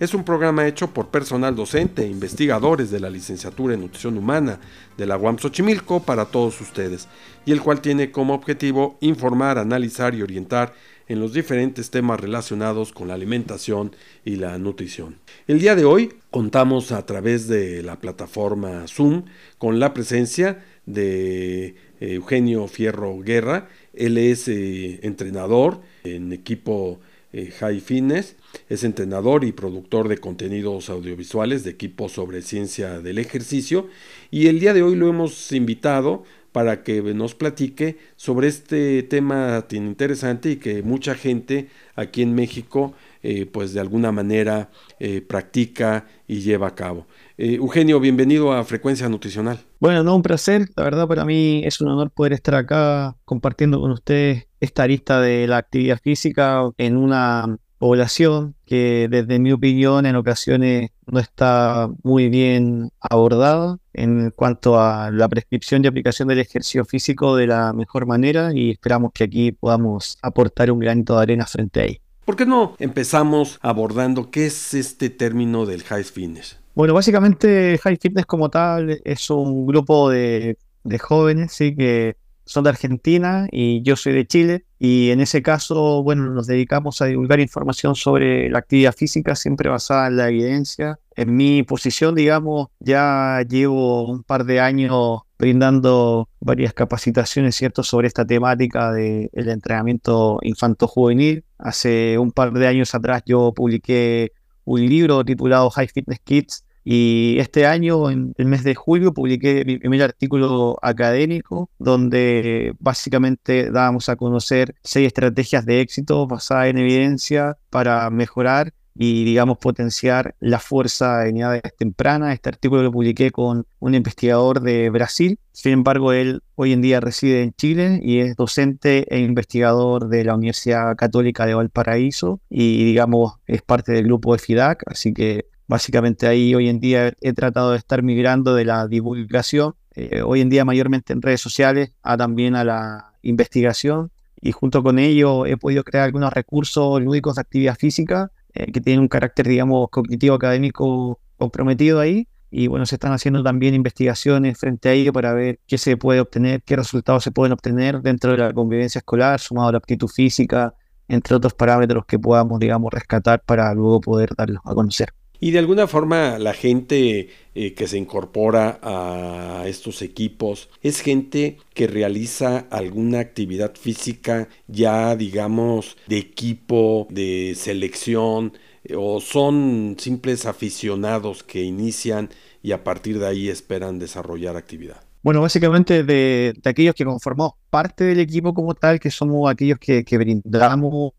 es un programa hecho por personal docente e investigadores de la licenciatura en Nutrición Humana de la UAM Xochimilco para todos ustedes, y el cual tiene como objetivo informar, analizar y orientar en los diferentes temas relacionados con la alimentación y la nutrición. El día de hoy contamos a través de la plataforma Zoom con la presencia de eh, Eugenio Fierro Guerra. Él es eh, entrenador en equipo eh, Fitness. Es entrenador y productor de contenidos audiovisuales de equipo sobre ciencia del ejercicio. Y el día de hoy lo hemos invitado para que nos platique sobre este tema tan interesante y que mucha gente aquí en México eh, pues de alguna manera eh, practica y lleva a cabo. Eugenio, bienvenido a Frecuencia Nutricional. Bueno, no, un placer. La verdad para mí es un honor poder estar acá compartiendo con ustedes esta lista de la actividad física en una población que desde mi opinión en ocasiones no está muy bien abordada en cuanto a la prescripción y aplicación del ejercicio físico de la mejor manera y esperamos que aquí podamos aportar un granito de arena frente a ello. ¿Por qué no empezamos abordando qué es este término del high fitness? Bueno, básicamente High Fitness como tal es un grupo de, jóvenes, sí, que son de Argentina y yo soy de Chile. Y en ese caso, bueno, nos dedicamos a divulgar información sobre la actividad física, siempre basada en la evidencia. En mi posición, digamos, ya llevo un par de años brindando varias capacitaciones, ¿cierto?, sobre esta temática del entrenamiento infanto-juvenil. Hace un par de años atrás yo publiqué un libro titulado High Fitness Kids, y este año, en el mes de julio, publiqué mi primer artículo académico, donde básicamente dábamos a conocer seis estrategias de éxito basadas en evidencia para mejorar y, digamos, potenciar la fuerza en edades tempranas. Este artículo lo publiqué con un investigador de Brasil. Sin embargo, él hoy en día reside en Chile y es docente e investigador de la Universidad Católica de Valparaíso y, digamos, es parte del grupo de FIDAC. Así que Básicamente ahí hoy en día he tratado de estar migrando de la divulgación, eh, hoy en día mayormente en redes sociales, a también a la investigación y junto con ello he podido crear algunos recursos lúdicos de actividad física eh, que tienen un carácter, digamos, cognitivo académico comprometido ahí. Y bueno, se están haciendo también investigaciones frente a ello para ver qué se puede obtener, qué resultados se pueden obtener dentro de la convivencia escolar, sumado a la aptitud física, entre otros parámetros que podamos, digamos, rescatar para luego poder darlos a conocer. Y de alguna forma la gente eh, que se incorpora a estos equipos es gente que realiza alguna actividad física ya digamos de equipo, de selección, eh, o son simples aficionados que inician y a partir de ahí esperan desarrollar actividad. Bueno, básicamente de, aquellos que conformamos parte del equipo como tal, que somos aquellos que, brindamos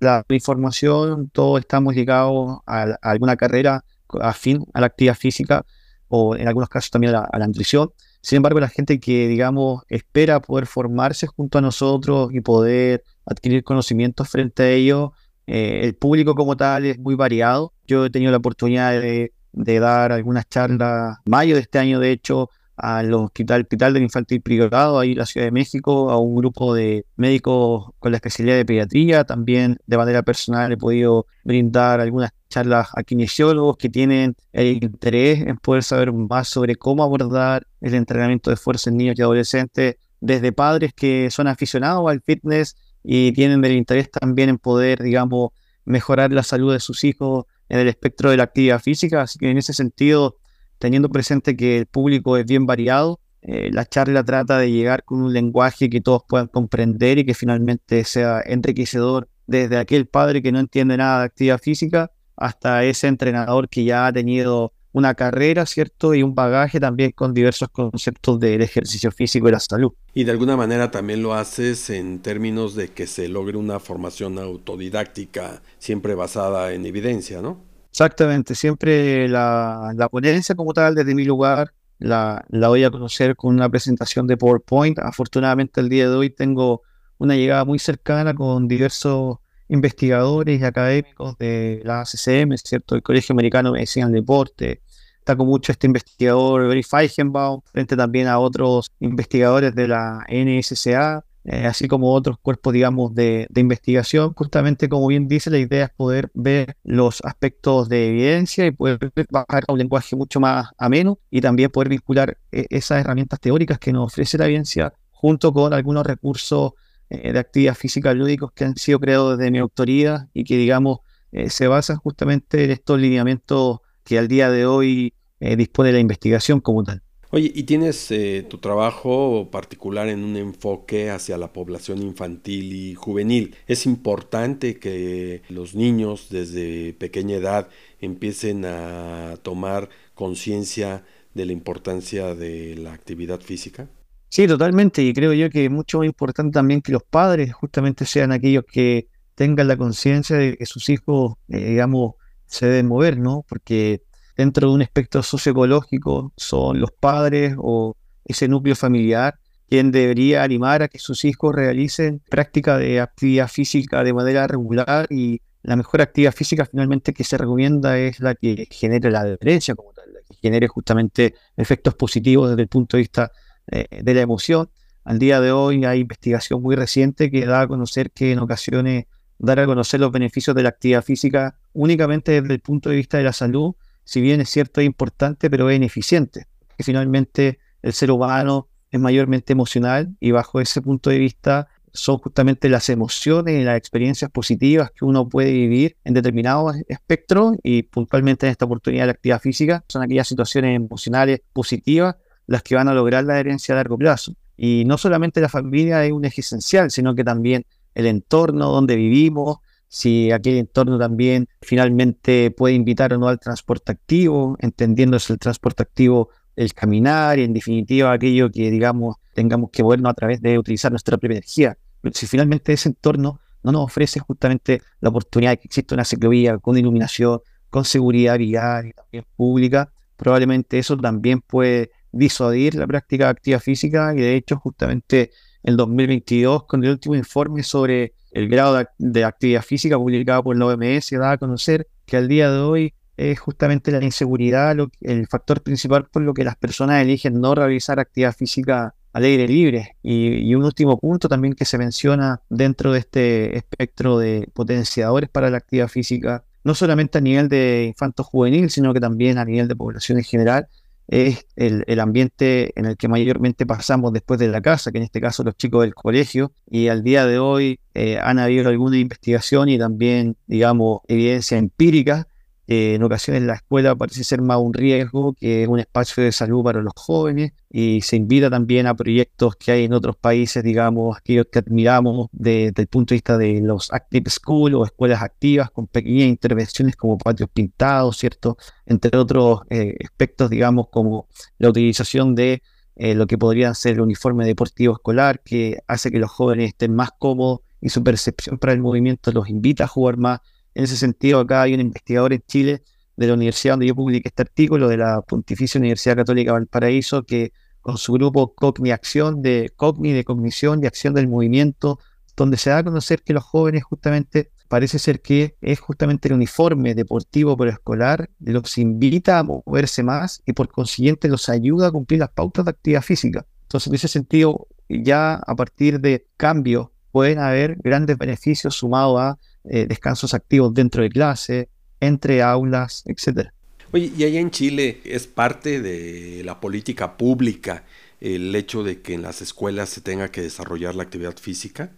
la información, todos estamos ligados a, alguna carrera afín a la actividad física o en algunos casos también a la, nutrición. Sin embargo, la gente que, digamos, espera poder formarse junto a nosotros y poder adquirir conocimientos frente a ellos, eh, el público como tal es muy variado. Yo he tenido la oportunidad de, de dar algunas charlas, mayo de este año, de hecho, al hospital, hospital del infantil privado ahí en la Ciudad de México, a un grupo de médicos con la especialidad de pediatría. También de manera personal he podido brindar algunas charlas a kinesiólogos que tienen el interés en poder saber más sobre cómo abordar el entrenamiento de fuerza en niños y adolescentes, desde padres que son aficionados al fitness y tienen el interés también en poder, digamos, mejorar la salud de sus hijos en el espectro de la actividad física. Así que en ese sentido teniendo presente que el público es bien variado, eh, la charla trata de llegar con un lenguaje que todos puedan comprender y que finalmente sea enriquecedor desde aquel padre que no entiende nada de actividad física hasta ese entrenador que ya ha tenido una carrera, ¿cierto? Y un bagaje también con diversos conceptos del ejercicio físico y la salud. Y de alguna manera también lo haces en términos de que se logre una formación autodidáctica siempre basada en evidencia, ¿no? Exactamente, siempre la, la ponencia como tal desde mi lugar la, la voy a conocer con una presentación de PowerPoint. Afortunadamente el día de hoy tengo una llegada muy cercana con diversos investigadores y académicos de la CCM, ¿cierto? El Colegio Americano de Medicina del Deporte. Está con mucho este investigador, Barry Feigenbaum, frente también a otros investigadores de la NSCA, eh, así como otros cuerpos, digamos, de, de, investigación. Justamente, como bien dice, la idea es poder ver los aspectos de evidencia y poder bajar a un lenguaje mucho más ameno y también poder vincular eh, esas herramientas teóricas que nos ofrece la evidencia junto con algunos recursos eh, de actividad física lúdicos que han sido creados desde mi autoría y que, digamos, se basan justamente en estos lineamientos que al día de hoy dispone la investigación como tal. Oye, y tienes tu trabajo particular en un enfoque hacia la población infantil y juvenil. Es importante que los niños desde pequeña edad empiecen a tomar conciencia de la importancia de la actividad física. Sí, totalmente. Y creo yo que es mucho más importante también que los padres justamente sean aquellos que tengan la conciencia de que sus hijos, eh, digamos, se deben mover, ¿no? Porque dentro de un espectro socioecológico son los padres o ese núcleo familiar quien debería animar a que sus hijos realicen práctica de actividad física de manera regular y la mejor actividad física finalmente que se recomienda es la que genere la adherencia como tal, la que genere justamente efectos positivos desde el punto de vista eh, de la emoción. Al día de hoy hay investigación muy reciente que da a conocer que en ocasiones dar a conocer los beneficios de la actividad física únicamente desde el punto de vista de la salud, si bien es cierto es importante, pero es ineficiente, que finalmente el ser humano es mayormente emocional y bajo ese punto de vista son justamente las emociones y las experiencias positivas que uno puede vivir en determinados espectros y puntualmente en esta oportunidad de la actividad física son aquellas situaciones emocionales positivas las que van a lograr la herencia a largo plazo. Y no solamente la familia es un eje esencial, sino que también el entorno donde vivimos, si aquel entorno también finalmente puede invitar o no al transporte activo, entendiéndose el transporte activo el caminar y en definitiva aquello que digamos tengamos que movernos a través de utilizar nuestra propia energía. Si finalmente ese entorno no nos ofrece justamente la oportunidad de que exista una ciclovía con iluminación, con seguridad vial y también pública, probablemente eso también puede disuadir la práctica de actividad física y de hecho justamente en 2022 con el último informe sobre el grado de, actividad física publicado por la OMS da a conocer que al día de hoy es justamente la inseguridad el factor principal por lo que las personas eligen no realizar actividad física al aire libre. Y, un último punto también que se menciona dentro de este espectro de potenciadores para la actividad física, no solamente a nivel de infanto juvenil, sino que también a nivel de población en general, es el, ambiente en el que mayormente pasamos después de la casa, que en este caso los chicos del colegio, y al día de hoy eh, han habido alguna investigación y también, digamos, evidencia empírica en ocasiones la escuela parece ser más un riesgo que un espacio de salud para los jóvenes y se invita también a proyectos que hay en otros países, digamos, aquellos que admiramos desde el punto de vista de los active school o escuelas activas con pequeñas intervenciones como patios pintados, ¿cierto? Entre otros eh, aspectos, digamos, como la utilización de eh, lo que podrían ser el uniforme deportivo escolar, que hace que los jóvenes estén más cómodos y su percepción para el movimiento los invita a jugar más en ese sentido, acá hay un investigador en Chile de la universidad donde yo publiqué este artículo, de la Pontificia Universidad Católica Valparaíso, que con su grupo Cogni Acción, de Cogni, de cognición y acción del movimiento, donde se da a conocer que los jóvenes justamente, parece ser que es justamente el uniforme deportivo escolar, los invita a moverse más y por consiguiente los ayuda a cumplir las pautas de actividad física. Entonces, en ese sentido, ya a partir de cambios pueden haber grandes beneficios sumados a eh, descansos activos dentro de clase, entre aulas, etc. Oye, y allá en Chile es parte de la política pública el hecho de que en las escuelas se tenga que desarrollar la actividad física?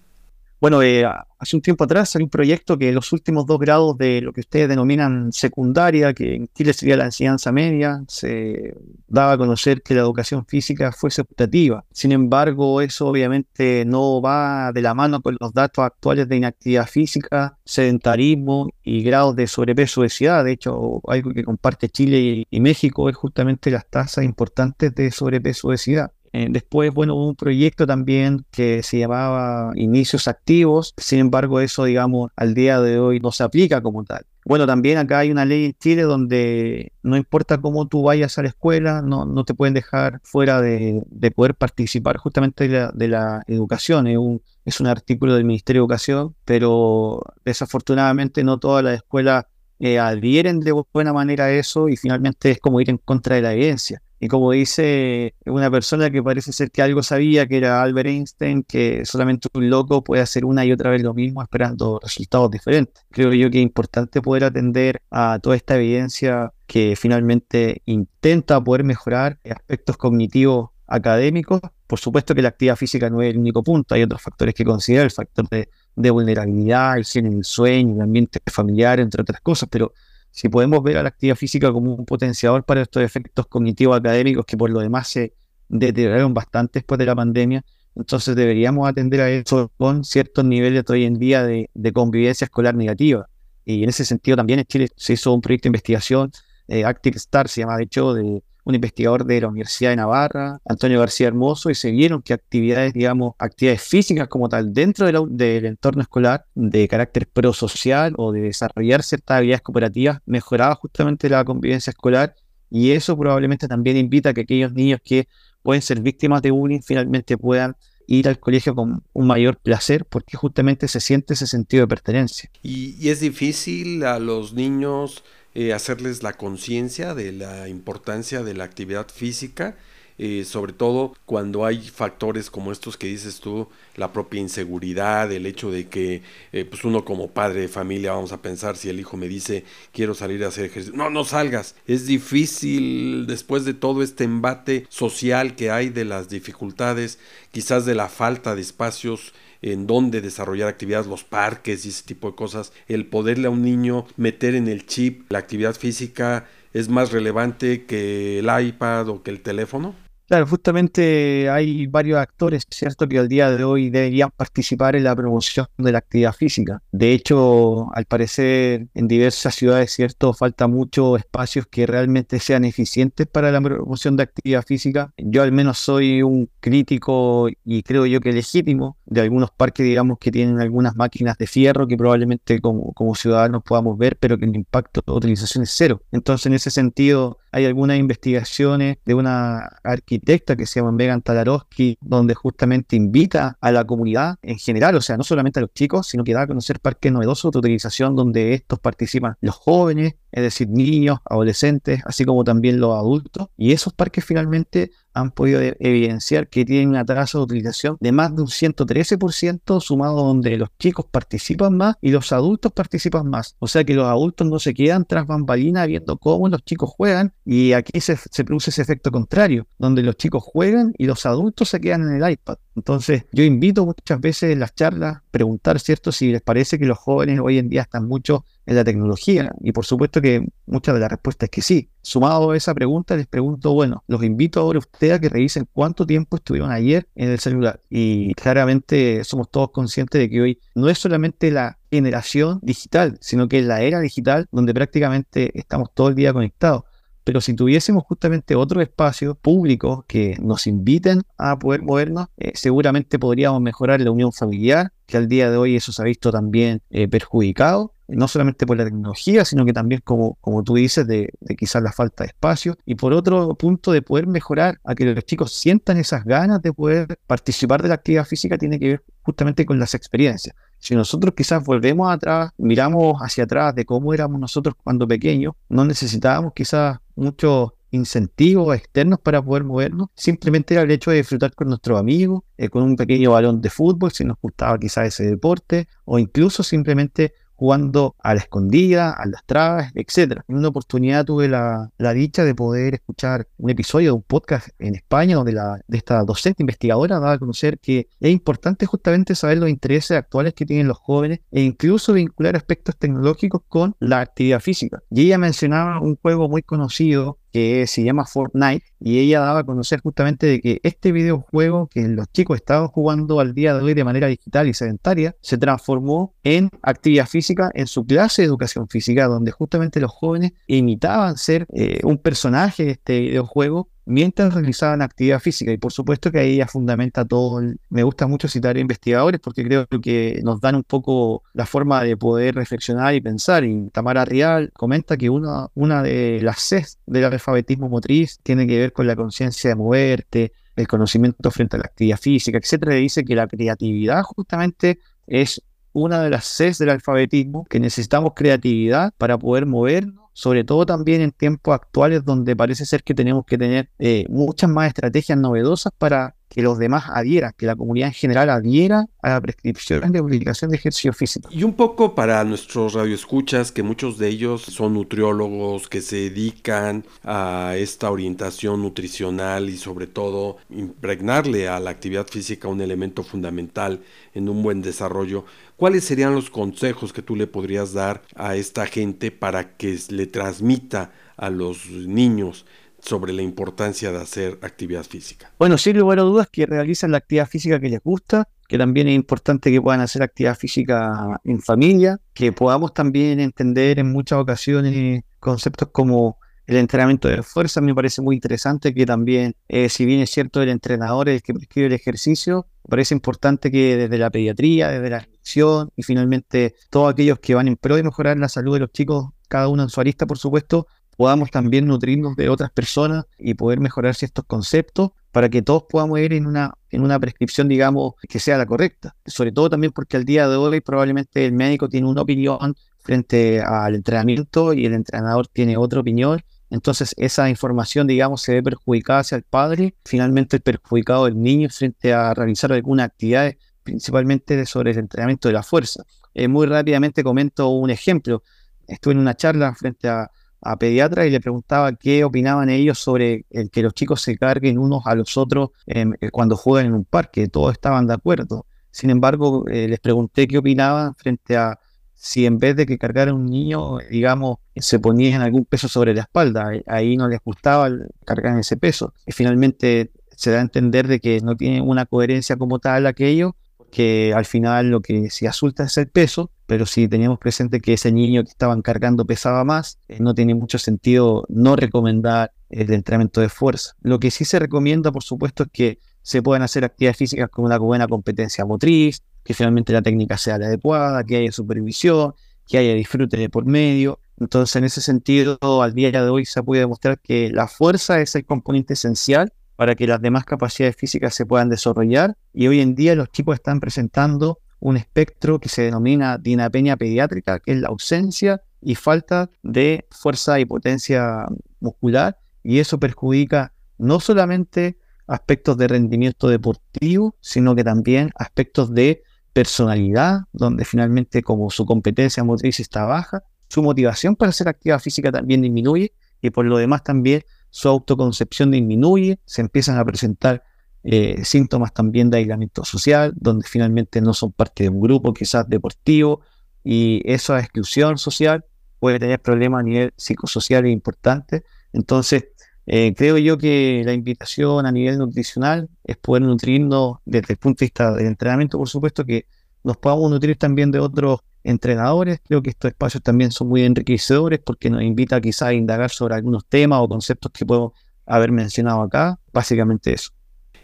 Bueno, eh, hace un tiempo atrás salió un proyecto que los últimos dos grados de lo que ustedes denominan secundaria, que en Chile sería la enseñanza media, se daba a conocer que la educación física fuese optativa. Sin embargo, eso obviamente no va de la mano con los datos actuales de inactividad física, sedentarismo y grados de sobrepeso obesidad. De hecho, algo que comparte Chile y México es justamente las tasas importantes de sobrepeso obesidad. Eh, después, bueno, hubo un proyecto también que se llamaba Inicios Activos, sin embargo, eso, digamos, al día de hoy no se aplica como tal. Bueno, también acá hay una ley en Chile donde no importa cómo tú vayas a la escuela, no, no te pueden dejar fuera de, poder participar justamente de la, educación. Es un, es un artículo del Ministerio de Educación, pero desafortunadamente no todas las escuelas eh, adhieren de buena manera a eso y finalmente es como ir en contra de la evidencia. Y como dice una persona que parece ser que algo sabía, que era Albert Einstein, que solamente un loco puede hacer una y otra vez lo mismo esperando resultados diferentes. Creo yo que es importante poder atender a toda esta evidencia que finalmente intenta poder mejorar aspectos cognitivos académicos. Por supuesto que la actividad física no es el único punto, hay otros factores que considerar, el factor de, vulnerabilidad, el el sueño, el ambiente familiar, entre otras cosas, pero si podemos ver a la actividad física como un potenciador para estos efectos cognitivos académicos que por lo demás se deterioraron bastante después de la pandemia, entonces deberíamos atender a eso con ciertos niveles hoy en día de, convivencia escolar negativa. Y en ese sentido también en Chile se hizo un proyecto de investigación, eh, Active Star se llama de hecho, de un investigador de la Universidad de Navarra, Antonio García Hermoso, y se vieron que actividades, digamos, actividades físicas como tal dentro del entorno escolar de carácter prosocial o de desarrollar ciertas habilidades cooperativas mejoraba justamente la convivencia escolar y eso probablemente también invita a que aquellos niños que pueden ser víctimas de bullying finalmente puedan ir al colegio con un mayor placer porque justamente se siente ese sentido de pertenencia. Y, y es difícil a los niños eh, hacerles la conciencia de la importancia de la actividad física, eh, sobre todo cuando hay factores como estos que dices tú, la propia inseguridad, el hecho de que eh, pues uno como padre de familia vamos a pensar si el hijo me dice quiero salir a hacer ejercicio, no, no salgas, es difícil después de todo este embate social que hay de las dificultades, quizás de la falta de espacios en dónde desarrollar actividades, los parques y ese tipo de cosas, el poderle a un niño meter en el chip la actividad física es más relevante que el iPad o que el teléfono? Claro, justamente hay varios actores, ¿cierto?, que al día de hoy deberían participar en la promoción de la actividad física. De hecho, al parecer, en diversas ciudades, ¿cierto?, falta muchos espacios que realmente sean eficientes para la promoción de actividad física. Yo al menos soy un crítico y creo yo que legítimo de algunos parques, digamos, que tienen algunas máquinas de fierro que probablemente como, como ciudadanos podamos ver, pero que el impacto de utilización es cero. Entonces, en ese sentido, hay algunas investigaciones de una arquitecta que se llama Megan Talarowski, donde justamente invita a la comunidad en general, o sea, no solamente a los chicos, sino que da a conocer parques novedosos de utilización donde estos participan los jóvenes, es decir, niños, adolescentes, así como también los adultos. Y esos parques finalmente han podido e-, evidenciar que tienen una tasa de utilización de más de un 113%, sumado donde los chicos participan más y los adultos participan más. O sea que los adultos no se quedan tras bambalinas viendo cómo los chicos juegan y aquí se, se produce ese efecto contrario, donde los chicos juegan y los adultos se quedan en el iPad. Entonces, yo invito muchas veces en las charlas a preguntar, ¿cierto?, si les parece que los jóvenes hoy en día están mucho en la tecnología. Y por supuesto que muchas de las respuestas es que sí. Sumado a esa pregunta, les pregunto, bueno, los invito ahora a ustedes a que revisen cuánto tiempo estuvieron ayer en el celular. Y claramente somos todos conscientes de que hoy no es solamente la generación digital, sino que es la era digital donde prácticamente estamos todo el día conectados. Pero si tuviésemos justamente otro espacio público que nos inviten a poder movernos, eh, seguramente podríamos mejorar la unión familiar, que al día de hoy eso se ha visto también eh, perjudicado, no solamente por la tecnología, sino que también, como, como tú dices, de, quizás la falta de espacio. Y por otro punto, de poder mejorar a que los chicos sientan esas ganas de poder participar de la actividad física, tiene que ver justamente con las experiencias. Si nosotros quizás volvemos atrás, miramos hacia atrás de cómo éramos nosotros cuando pequeños, no necesitábamos quizás muchos incentivos externos para poder movernos, simplemente era el hecho de disfrutar con nuestros amigos, eh, con un pequeño balón de fútbol, si nos gustaba quizás ese deporte, o incluso simplemente jugando a la escondida, a las trabas, etc. En una oportunidad tuve la, dicha de poder escuchar un episodio de un podcast en España donde la, de esta docente investigadora daba a conocer que es importante justamente saber los intereses actuales que tienen los jóvenes e incluso vincular aspectos tecnológicos con la actividad física. Y ella mencionaba un juego muy conocido que se llama Fortnite, y ella daba a conocer justamente de que este videojuego que los chicos estaban jugando al día de hoy de manera digital y sedentaria, se transformó en actividad física en su clase de educación física, donde justamente los jóvenes imitaban ser eh, un personaje de este videojuego mientras realizaban actividad física. Y por supuesto que ahí ella fundamenta todo. Me gusta mucho citar a investigadores porque creo que nos dan un poco la forma de poder reflexionar y pensar. Y Tamara Rial comenta que una, una de las Cs del alfabetismo motriz tiene que ver con la conciencia de moverte, el conocimiento frente a la actividad física, etcétera. dice que la creatividad justamente es una de las Cs del alfabetismo, que necesitamos creatividad para poder movernos sobre todo también en tiempos actuales donde parece ser que tenemos que tener eh, muchas más estrategias novedosas para que los demás adhieran, que la comunidad en general adhiera a la prescripción de obligación de ejercicio físico. Y un poco para nuestros radioescuchas, que muchos de ellos son nutriólogos, que se dedican a esta orientación nutricional y sobre todo impregnarle a la actividad física un elemento fundamental en un buen desarrollo. ¿Cuáles serían los consejos que tú le podrías dar a esta gente para que le transmita a los niños sobre la importancia de hacer actividad física? Bueno, sin lugar a dudas que realicen la actividad física que les gusta, que también es importante que puedan hacer actividad física en familia, que podamos también entender en muchas ocasiones conceptos como el entrenamiento de fuerza me parece muy interesante que también, eh, si bien es cierto el entrenador es el que prescribe el ejercicio, me parece importante que desde la pediatría, desde la nutrición y finalmente todos aquellos que van en pro de mejorar la salud de los chicos, cada uno en su arista, por supuesto, podamos también nutrirnos de otras personas y poder mejorar ciertos conceptos para que todos podamos ir en una, en una prescripción, digamos, que sea la correcta. Sobre todo también porque al día de hoy probablemente el médico tiene una opinión frente al entrenamiento y el entrenador tiene otra opinión entonces esa información, digamos, se ve perjudicada hacia el padre, finalmente el perjudicado el niño frente a realizar alguna actividad, principalmente sobre el entrenamiento de la fuerza. Eh, muy rápidamente comento un ejemplo. Estuve en una charla frente a, a pediatras y le preguntaba qué opinaban ellos sobre el que los chicos se carguen unos a los otros em, eh, cuando juegan en un parque. Todos estaban de acuerdo. Sin embargo, eh, les pregunté qué opinaban frente a si en vez de que cargara un niño, digamos, se ponían algún peso sobre la espalda, ahí no les gustaba cargar ese peso. Y finalmente se da a entender de que no tiene una coherencia como tal aquello, que al final lo que se asusta es el peso, pero si teníamos presente que ese niño que estaban cargando pesaba más, eh, no tiene mucho sentido no recomendar el entrenamiento de fuerza. Lo que sí se recomienda, por supuesto, es que se puedan hacer actividades físicas con una buena competencia motriz, que finalmente la técnica sea la adecuada, que haya supervisión, que haya disfrute de por medio. Entonces, en ese sentido, al día de hoy se puede demostrar que la fuerza es el componente esencial para que las demás capacidades físicas se puedan desarrollar. Y hoy en día los chicos están presentando un espectro que se denomina dinapenia pediátrica, que es la ausencia y falta de fuerza y potencia muscular. Y eso perjudica no solamente aspectos de rendimiento deportivo, sino que también aspectos de personalidad, donde finalmente como su competencia motriz está baja, su motivación para hacer actividad física también disminuye y por lo demás también su autoconcepción disminuye, se empiezan a presentar eh, síntomas también de aislamiento social, donde finalmente no son parte de un grupo quizás deportivo y esa exclusión social puede tener problemas a nivel psicosocial importante. Entonces, eh, creo yo que la invitación a nivel nutricional es poder nutrirnos desde el punto de vista del entrenamiento, por supuesto, que nos podamos nutrir también de otros entrenadores. Creo que estos espacios también son muy enriquecedores porque nos invita quizás a indagar sobre algunos temas o conceptos que puedo haber mencionado acá. Básicamente eso.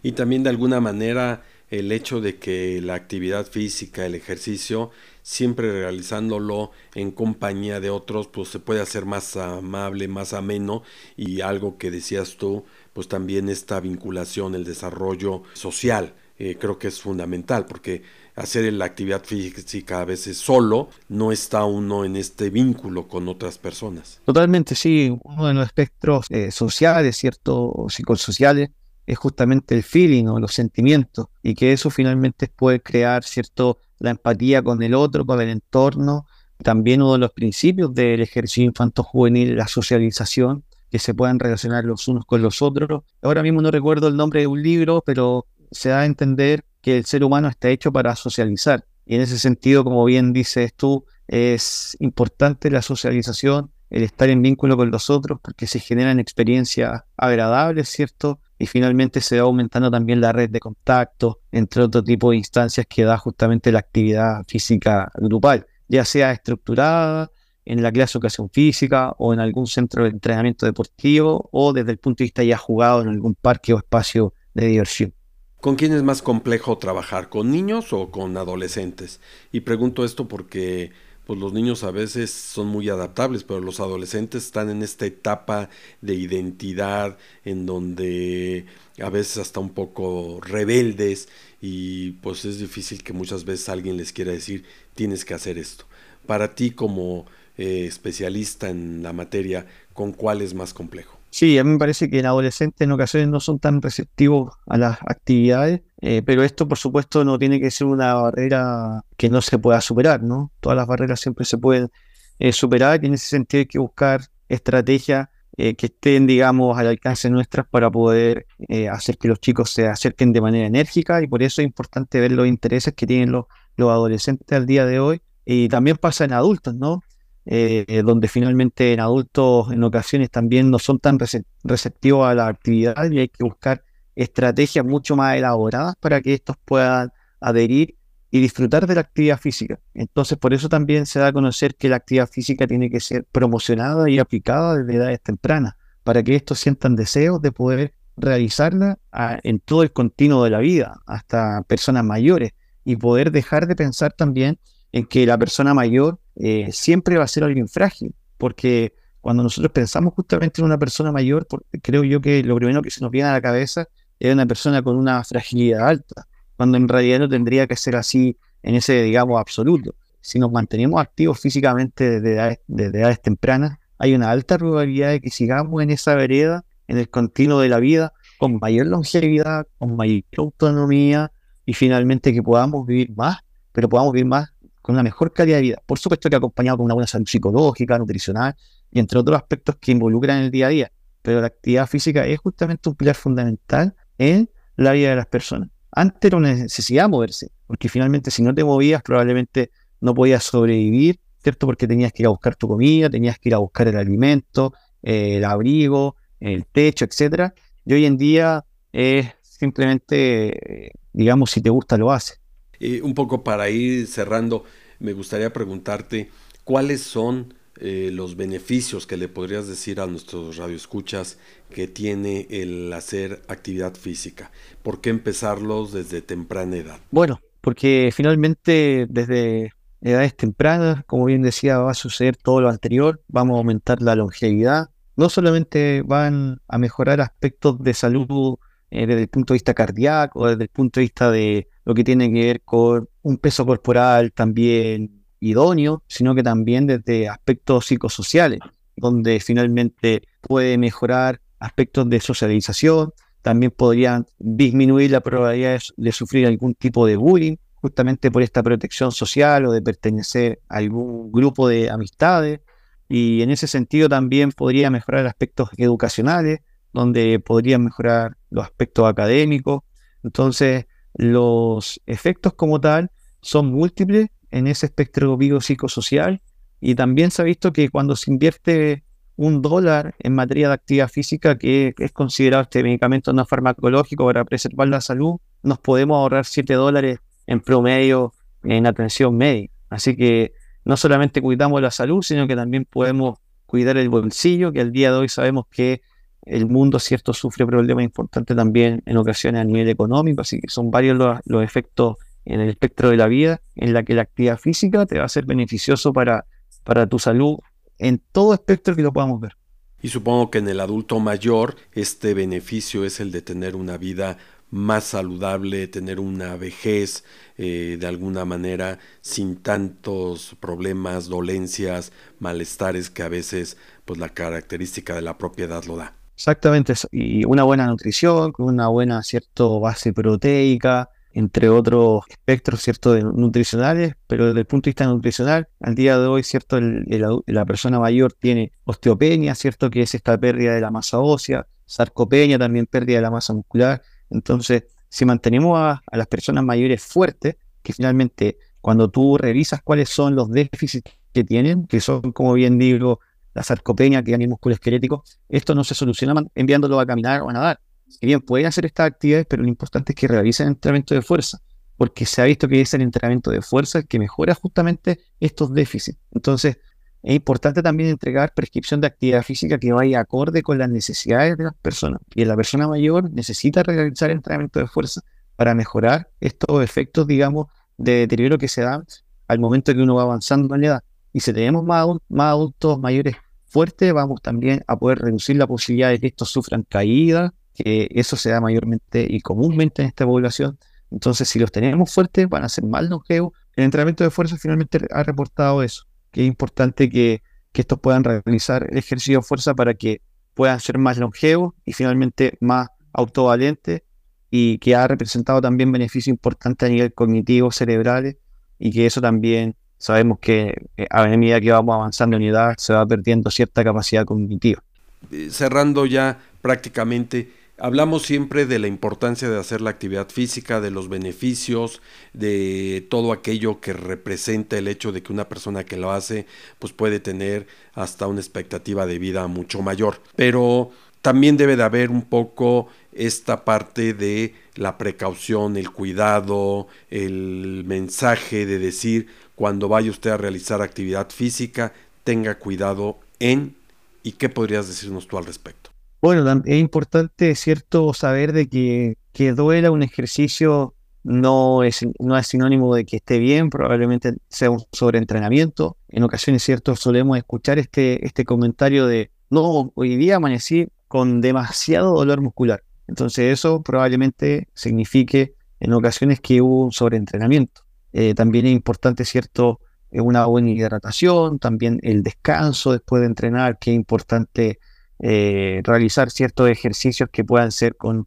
Y también de alguna manera el hecho de que la actividad física, el ejercicio, siempre realizándolo en compañía de otros, pues se puede hacer más amable, más ameno y algo que decías tú, pues también esta vinculación, el desarrollo social, eh, creo que es fundamental porque hacer la actividad física a veces solo, no está uno en este vínculo con otras personas. Totalmente, sí, uno de los espectros eh, sociales, ¿cierto? psicosociales, es justamente el feeling o los sentimientos y que eso finalmente puede crear cierto la empatía con el otro, con el entorno también uno de los principios del ejercicio infanto-juvenil, la socialización, que se puedan relacionar los unos con los otros. Ahora mismo no recuerdo el nombre de un libro, pero se da a entender que el ser humano está hecho para socializar. Y en ese sentido, como bien dices tú, es importante la socialización, el estar en vínculo con los otros, porque se generan experiencias agradables, ¿cierto? Y finalmente se va aumentando también la red de contacto, entre otro tipo de instancias que da justamente la actividad física grupal, ya sea estructurada en la clase de educación física o en algún centro de entrenamiento deportivo o desde el punto de vista ya jugado en algún parque o espacio de diversión. ¿Con quién es más complejo trabajar? ¿Con niños o con adolescentes? Y pregunto esto porque pues los niños a veces son muy adaptables, pero los adolescentes están en esta etapa de identidad en donde a veces hasta un poco rebeldes y pues es difícil que muchas veces alguien les quiera decir tienes que hacer esto. Para ti como eh, especialista en la materia, ¿con cuál es más complejo? Sí, a mí me parece que en adolescentes en ocasiones no son tan receptivos a las actividades, eh, pero esto por supuesto no tiene que ser una barrera que no se pueda superar, ¿no? Todas las barreras siempre se pueden eh, superar y en ese sentido hay que buscar estrategias eh, que estén, digamos, al alcance nuestras para poder hacer que los chicos se acerquen de manera enérgica y por eso es importante ver los intereses que tienen los, los adolescentes al día de hoy y también pasa en adultos, ¿no? Eh, donde finalmente en adultos en ocasiones también no son tan receptivos a la actividad y hay que buscar estrategias mucho más elaboradas para que estos puedan adherir y disfrutar de la actividad física. Entonces, por eso también se da a conocer que la actividad física tiene que ser promocionada y aplicada desde edades tempranas, para que estos sientan deseos de poder realizarla en todo el continuo de la vida, hasta personas mayores, y poder dejar de pensar también en que la persona mayor eh, siempre va a ser alguien frágil, porque cuando nosotros pensamos justamente en una persona mayor, creo yo que lo primero que se nos viene a la cabeza es una persona con una fragilidad alta, cuando en realidad no tendría que ser así en ese, digamos, absoluto. Si nos mantenemos activos físicamente desde edades, desde edades tempranas, hay una alta probabilidad de que sigamos en esa vereda, en el continuo de la vida, con mayor longevidad, con mayor autonomía y finalmente que podamos vivir más, pero podamos vivir más con una mejor calidad de vida. Por supuesto que acompañado con una buena salud psicológica, nutricional y entre otros aspectos que involucran el día a día. Pero la actividad física es justamente un pilar fundamental en la vida de las personas. Antes era una necesidad moverse, porque finalmente si no te movías probablemente no podías sobrevivir, ¿cierto? Porque tenías que ir a buscar tu comida, tenías que ir a buscar el alimento, eh, el abrigo, el techo, etc. Y hoy en día es simplemente, eh, digamos, si te gusta lo haces. Eh, un poco para ir cerrando, me gustaría preguntarte cuáles son eh, los beneficios que le podrías decir a nuestros radioescuchas que tiene el hacer actividad física. ¿Por qué empezarlos desde temprana edad? Bueno, porque finalmente desde edades tempranas, como bien decía, va a suceder todo lo anterior, vamos a aumentar la longevidad, no solamente van a mejorar aspectos de salud eh, desde el punto de vista cardíaco, desde el punto de vista de lo que tiene que ver con un peso corporal también idóneo, sino que también desde aspectos psicosociales, donde finalmente puede mejorar aspectos de socialización, también podrían disminuir la probabilidad de, sufrir algún tipo de bullying, justamente por esta protección social o de pertenecer a algún grupo de amistades. Y en ese sentido también podría mejorar aspectos educacionales, donde podrían mejorar los aspectos académicos. Entonces, los efectos como tal son múltiples en ese espectro biopsicosocial y también se ha visto que cuando se invierte un dólar en materia de actividad física, que es considerado este medicamento no farmacológico para preservar la salud, nos podemos ahorrar 7 dólares en promedio en atención médica. Así que no solamente cuidamos la salud, sino que también podemos cuidar el bolsillo, que al día de hoy sabemos que el mundo, cierto, sufre problemas importantes también en ocasiones a nivel económico, así que son varios los, efectos en el espectro de la vida en la que la actividad física te va a ser beneficioso para, para tu salud en todo espectro que lo podamos ver. Y supongo que en el adulto mayor este beneficio es el de tener una vida más saludable, tener una vejez eh, de alguna manera sin tantos problemas, dolencias, malestares que a veces pues la característica de la propiedad lo da. Exactamente, y una buena nutrición, una buena cierto base proteica, entre otros espectros, ¿cierto?, nutricionales, pero desde el punto de vista nutricional, al día de hoy, ¿cierto?, la persona mayor tiene osteopenia, ¿cierto?, que es esta pérdida de la masa ósea, sarcopenia, también pérdida de la masa muscular. Entonces, si mantenemos a, las personas mayores fuertes, que finalmente cuando tú revisas cuáles son los déficits que tienen, que son, como bien digo, la sarcopenia, que es músculo esquelético, esto no se soluciona enviándolo a caminar o a nadar. Si bien pueden hacer estas actividades, pero lo importante es que realicen entrenamiento de fuerza, porque se ha visto que es el entrenamiento de fuerza el que mejora justamente estos déficits. Entonces, es importante también entregar prescripción de actividad física que vaya acorde con las necesidades de las personas. Y la persona mayor necesita realizar entrenamiento de fuerza para mejorar estos efectos, digamos, de deterioro que se dan al momento que uno va avanzando en la edad. Y si tenemos más, más adultos mayores fuertes, vamos también a poder reducir la posibilidad de que estos sufran caídas, que eso se da mayormente y comúnmente en esta población. Entonces, si los tenemos fuertes, van a ser más longevos. El entrenamiento de fuerza finalmente ha reportado eso que es importante que, estos puedan realizar el ejercicio de fuerza para que puedan ser más longevos y finalmente más autovalentes y que ha representado también beneficios importantes a nivel cognitivo, cerebrales y que eso también sabemos que eh, a medida que vamos avanzando en edad se va perdiendo cierta capacidad cognitiva. Eh, cerrando ya prácticamente, Hablamos siempre de la importancia de hacer la actividad física, de los beneficios, de todo aquello que representa el hecho de que una persona que lo hace pues puede tener hasta una expectativa de vida mucho mayor. Pero también debe de haber un poco esta parte de la precaución, el cuidado, el mensaje de decir cuando vaya usted a realizar actividad física, tenga cuidado en y qué podrías decirnos tú al respecto. Bueno, es importante, cierto, saber de que, que duela un ejercicio no es, no es sinónimo de que esté bien, probablemente sea un sobreentrenamiento. En ocasiones, cierto, solemos escuchar este, este comentario de, no, hoy día amanecí con demasiado dolor muscular. Entonces eso probablemente signifique en ocasiones que hubo un sobreentrenamiento. Eh, también es importante, cierto, eh, una buena hidratación, también el descanso después de entrenar, que es importante eh, realizar ciertos ejercicios que puedan ser con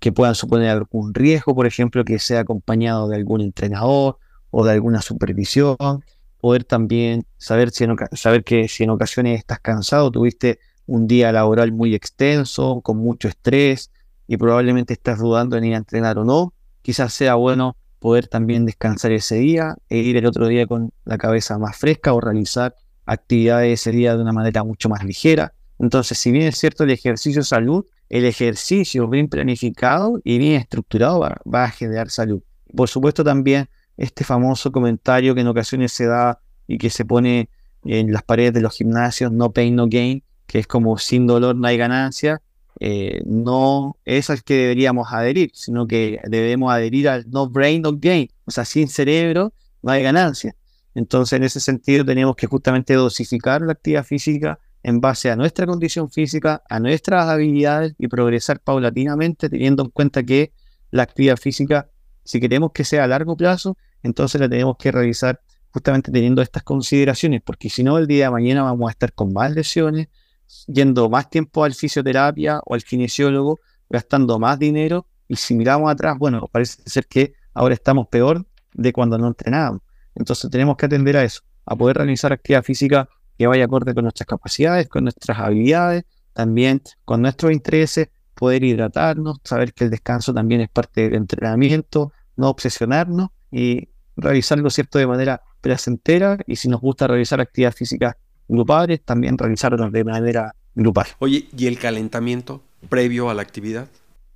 que puedan suponer algún riesgo, por ejemplo, que sea acompañado de algún entrenador o de alguna supervisión, poder también saber, si saber que si en ocasiones estás cansado, tuviste un día laboral muy extenso, con mucho estrés y probablemente estás dudando en ir a entrenar o no, quizás sea bueno poder también descansar ese día e ir el otro día con la cabeza más fresca o realizar actividades ese día de una manera mucho más ligera entonces, si bien es cierto el ejercicio salud, el ejercicio bien planificado y bien estructurado va, a generar salud. Por supuesto también este famoso comentario que en ocasiones se da y que se pone en las paredes de los gimnasios, no pain, no gain, que es como sin dolor no hay ganancia, eh, no es al que deberíamos adherir, sino que debemos adherir al no brain, no gain, o sea, sin cerebro no hay ganancia. Entonces, en ese sentido, tenemos que justamente dosificar la actividad física, en base a nuestra condición física, a nuestras habilidades y progresar paulatinamente, teniendo en cuenta que la actividad física, si queremos que sea a largo plazo, entonces la tenemos que realizar justamente teniendo estas consideraciones, porque si no, el día de mañana vamos a estar con más lesiones, yendo más tiempo al fisioterapia o al kinesiólogo, gastando más dinero, y si miramos atrás, bueno, parece ser que ahora estamos peor de cuando no entrenábamos. Entonces tenemos que atender a eso, a poder realizar actividad física que vaya acorde con nuestras capacidades, con nuestras habilidades, también con nuestros intereses, poder hidratarnos, saber que el descanso también es parte del entrenamiento, no obsesionarnos y realizarlo cierto de manera placentera. Y si nos gusta realizar actividades físicas grupales, también realizarlo de manera grupal. Oye, ¿y el calentamiento previo a la actividad?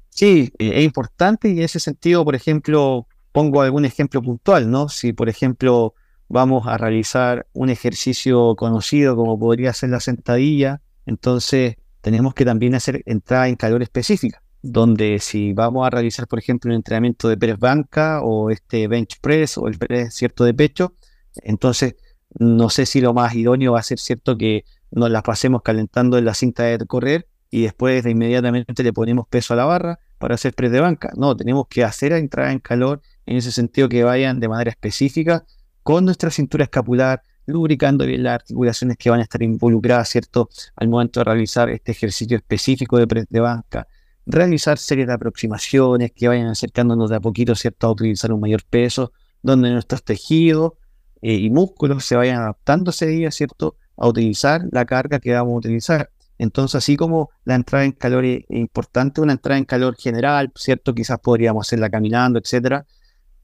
Sí, eh, es importante y en ese sentido, por ejemplo, pongo algún ejemplo puntual, ¿no? Si, por ejemplo, vamos a realizar un ejercicio conocido como podría ser la sentadilla, entonces tenemos que también hacer entrada en calor específica, donde si vamos a realizar, por ejemplo, un entrenamiento de press banca o este bench press o el press cierto de pecho, entonces no sé si lo más idóneo va a ser cierto que nos las pasemos calentando en la cinta de correr y después de inmediatamente le ponemos peso a la barra para hacer press de banca. No, tenemos que hacer entrada en calor en ese sentido que vayan de manera específica con nuestra cintura escapular, lubricando bien las articulaciones que van a estar involucradas, ¿cierto? Al momento de realizar este ejercicio específico de, de banca. realizar series de aproximaciones que vayan acercándonos de a poquito, ¿cierto?, a utilizar un mayor peso, donde nuestros tejidos eh, y músculos se vayan adaptando ese día, ¿cierto?, a utilizar la carga que vamos a utilizar. Entonces, así como la entrada en calor es importante, una entrada en calor general, ¿cierto? Quizás podríamos hacerla caminando, etcétera.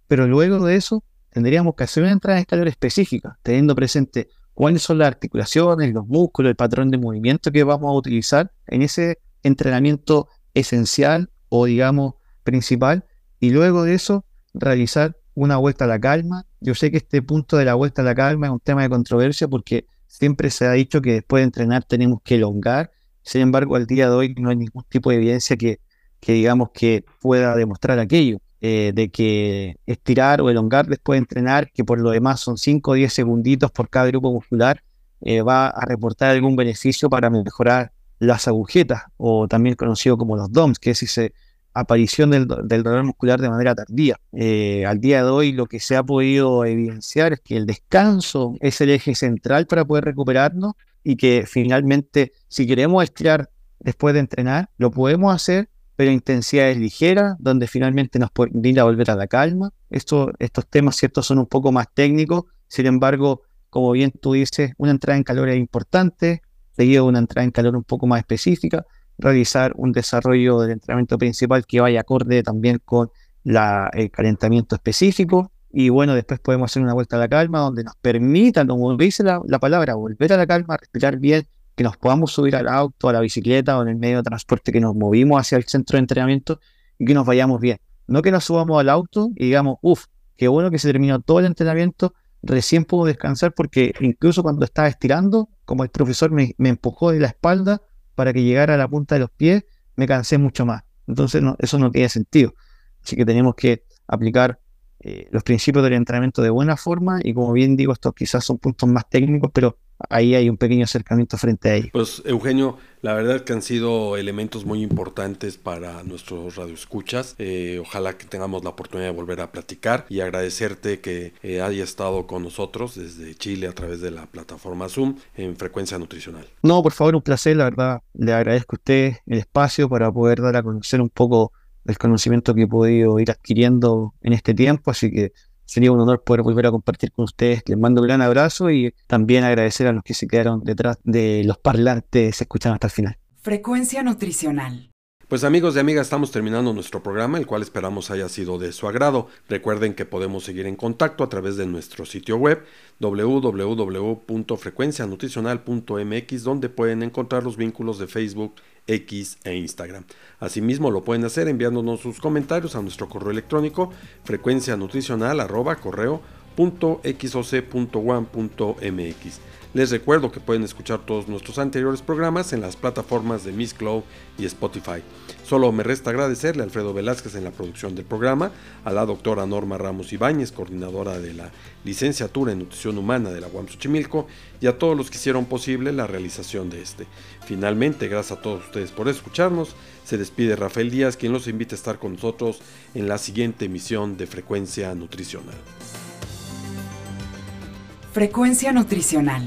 Pero luego de eso, tendríamos que hacer una entrada en calor específica, teniendo presente cuáles son las articulaciones, los músculos, el patrón de movimiento que vamos a utilizar en ese entrenamiento esencial o, digamos, principal. Y luego de eso, realizar una vuelta a la calma. Yo sé que este punto de la vuelta a la calma es un tema de controversia porque Siempre se ha dicho que después de entrenar tenemos que elongar. Sin embargo, al día de hoy no hay ningún tipo de evidencia que, que digamos que pueda demostrar aquello. Eh, de que estirar o elongar después de entrenar, que por lo demás son 5 o 10 segunditos por cada grupo muscular, eh, va a reportar algún beneficio para mejorar las agujetas, o también conocido como los DOMS, que es ese aparición del, dolor muscular de manera tardía. Eh, al día de hoy lo que se ha podido evidenciar es que el descanso es el eje central para poder recuperarnos y que finalmente si queremos estirar después de entrenar, lo podemos hacer, pero intensidades ligeras, donde finalmente nos a volver a la calma. estos temas, ¿cierto?, son un poco más técnicos, sin embargo, como bien tú dices, una entrada en calor es importante, seguido de una entrada en calor un poco más específica, realizar un desarrollo del entrenamiento principal que vaya acorde también con el calentamiento específico. Y bueno, después podemos hacer una vuelta a la calma donde nos permita, como dice la, palabra, volver a la calma, respirar bien, que nos podamos subir al auto, a la bicicleta o en el medio de transporte que nos movimos hacia el centro de entrenamiento y que nos vayamos bien. No que nos subamos al auto y digamos, uff, qué bueno que se terminó todo el entrenamiento, recién puedo descansar porque incluso cuando estaba estirando, como el profesor me, me empujó de la espalda, para que llegara a la punta de los pies, me cansé mucho más. Entonces eso no tiene sentido. Así que tenemos que aplicar eh, los principios del entrenamiento de buena forma y como bien digo, estos quizás son puntos más técnicos, pero ahí hay un pequeño acercamiento frente a ellos. Pues Eugenio, la verdad que han sido elementos muy importantes para nuestros radioescuchas. Eh, ojalá que tengamos la oportunidad de volver a platicar y agradecerte que eh, haya estado con nosotros desde Chile a través de la plataforma Zoom en frecuencia nutricional. No, por favor, un placer, la verdad. Le agradezco a usted el espacio para poder dar a conocer un poco el conocimiento que he podido ir adquiriendo en este tiempo, así que sería un honor poder volver a compartir con ustedes. Les mando un gran abrazo y también agradecer a los que se quedaron detrás de los parlantes, se escuchan hasta el final. Frecuencia nutricional. Pues amigos y amigas, estamos terminando nuestro programa, el cual esperamos haya sido de su agrado. Recuerden que podemos seguir en contacto a través de nuestro sitio web www.frecuencianutricional.mx, donde pueden encontrar los vínculos de Facebook, X e Instagram. Asimismo, lo pueden hacer enviándonos sus comentarios a nuestro correo electrónico frecuencia nutricional Les recuerdo que pueden escuchar todos nuestros anteriores programas en las plataformas de Miss Cloud y Spotify. Solo me resta agradecerle a Alfredo Velázquez en la producción del programa, a la doctora Norma Ramos Ibáñez, coordinadora de la licenciatura en nutrición humana de la UAM Xochimilco, y a todos los que hicieron posible la realización de este. Finalmente, gracias a todos ustedes por escucharnos. Se despide Rafael Díaz, quien los invita a estar con nosotros en la siguiente emisión de Frecuencia Nutricional. Frecuencia Nutricional